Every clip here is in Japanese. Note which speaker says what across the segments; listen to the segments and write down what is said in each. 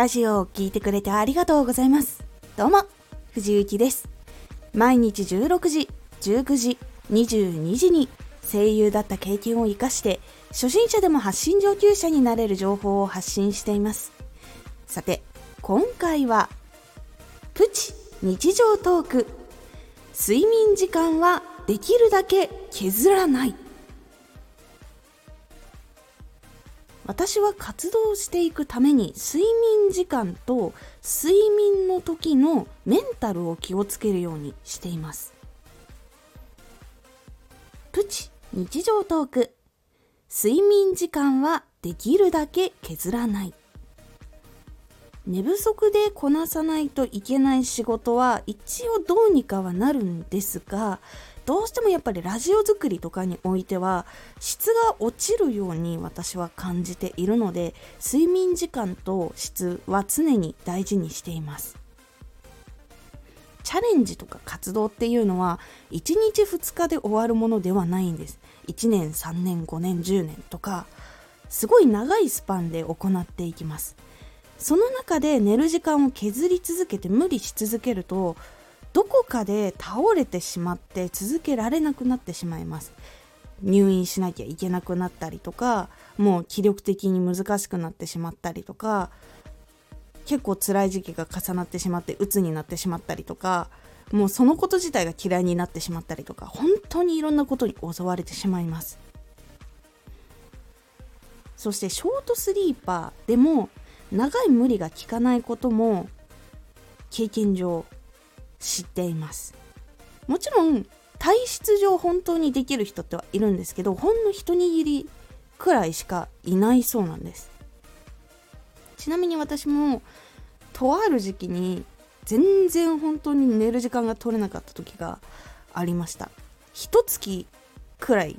Speaker 1: ラジオを聴いてくれてありがとうございます。どうも、藤幸です。毎日16時、19時、22時に声優だった経験を活かして、初心者でも発信上級者になれる情報を発信しています。さて、今回は、プチ日常トーク。睡眠時間はできるだけ削らない。私は活動していくために睡眠時間と睡眠の時のメンタルを気をつけるようにしています。プチ日常トーク。睡眠時間はできるだけ削らない。寝不足でこなさないといけない仕事は一応どうにかはなるんですがどうしてもやっぱりラジオ作りとかにおいては質が落ちるように私は感じているので睡眠時間と質は常に大事にしています。チャレンジとか活動っていうのは1日2日で終わるものではないんです。1年3年5年10年とかすごい長いスパンで行っていきます。その中で寝る時間を削り続けて無理し続けるとどこかで倒れてしまって続けられなくなってしまいます。入院しなきゃいけなくなったりとかもう気力的に難しくなってしまったりとか結構辛い時期が重なってしまって鬱になってしまったりとかもうそのこと自体が嫌いになってしまったりとか本当にいろんなことに襲われてしまいます。そしてショートスリーパーでも長い無理が効かないことも経験上知っています。もちろん体質上本当にできる人ってはいるんですけどほんの一握りくらいしかいないそうなんです。ちなみに私もとある時期に全然本当に寝る時間が取れなかった時がありました。一月くらい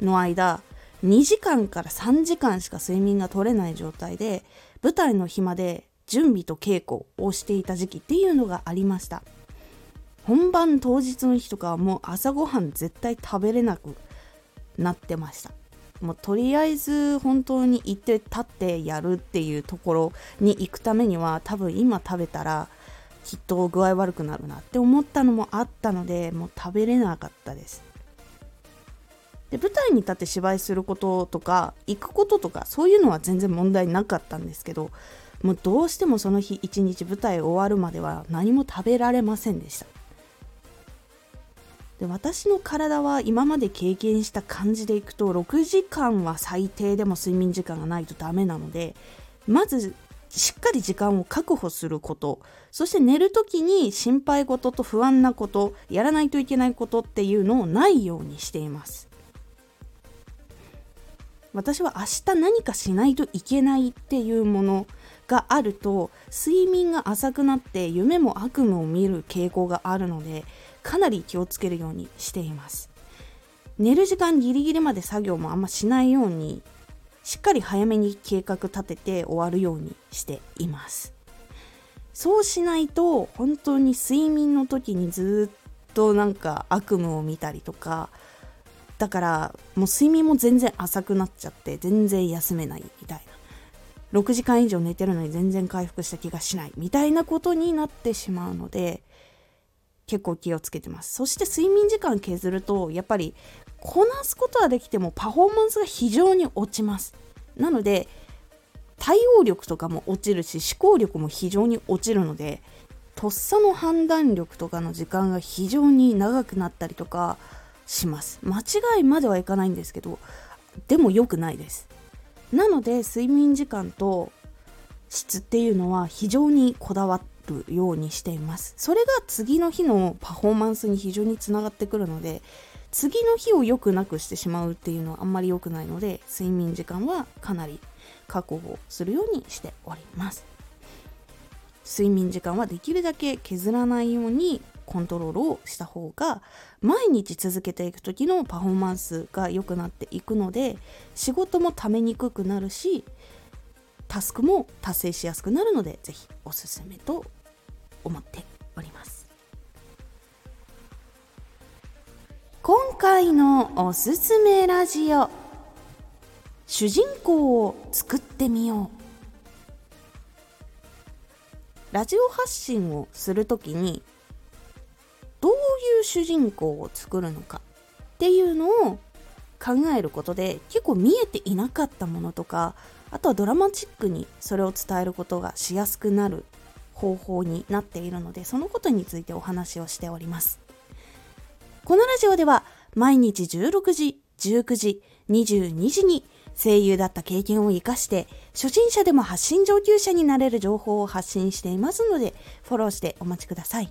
Speaker 1: の間2時間から3時間しか睡眠が取れない状態で舞台の日まで準備と稽古をしていた時期っていうのがありました。本番当日の日とかはもう朝ごはん絶対食べれなくなってました。もうとりあえず本当に行って立ってやるっていうところに行くためには多分今食べたらきっと具合悪くなるなって思ったのもあったのでもう食べれなかったです。で舞台に立って芝居することとか行くこととかそういうのは全然問題なかったんですけどもうどうしてもその日一日舞台終わるまでは何も食べられませんでした。で私の体は今まで経験した感じでいくと6時間は最低でも睡眠時間がないとダメなのでまずしっかり時間を確保すること。そして寝る時に心配事と不安なことやらないといけないことっていうのをないようにしています。私は明日何かしないといけないっていうものがあると睡眠が浅くなって夢も悪夢を見る傾向があるのでかなり気をつけるようにしています。寝る時間ギリギリまで作業もあんましないようにしっかり早めに計画立てて終わるようにしています。そうしないと本当に睡眠の時にずっとなんか悪夢を見たりとかだからもう睡眠も全然浅くなっちゃって全然休めないみたいな。6時間以上寝てるのに全然回復した気がしないみたいなことになってしまうので結構気をつけてます。そして睡眠時間削るとやっぱりこなすことはできてもパフォーマンスが非常に落ちます。なので対応力とかも落ちるし思考力も非常に落ちるのでとっさの判断力とかの時間が非常に長くなったりとかします。間違いまではいかないんですけどでも良くないです。なので睡眠時間と質っていうのは非常にこだわるようにしています。それが次の日のパフォーマンスに非常につながってくるので次の日を良くなくしてしまうっていうのはあんまり良くないので睡眠時間はかなり確保するようにしております。睡眠時間はできるだけ削らないようにコントロールをした方が毎日続けていく時のパフォーマンスが良くなっていくので仕事もためにくくなるしタスクも達成しやすくなるのでぜひおすすめと思っております。今回のおすすめラジオ主人公を作ってみよう。ラジオ発信をする時にどういう主人公を作るのかっていうのを考えることで結構見えていなかったものとかあとはドラマチックにそれを伝えることがしやすくなる方法になっているのでそのことについてお話をしております。このラジオでは毎日16時19時22時に声優だった経験を生かして初心者でも発信上級者になれる情報を発信していますのでフォローしてお待ちください。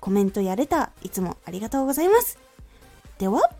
Speaker 1: コメントやれた、いつもありがとうございます。では、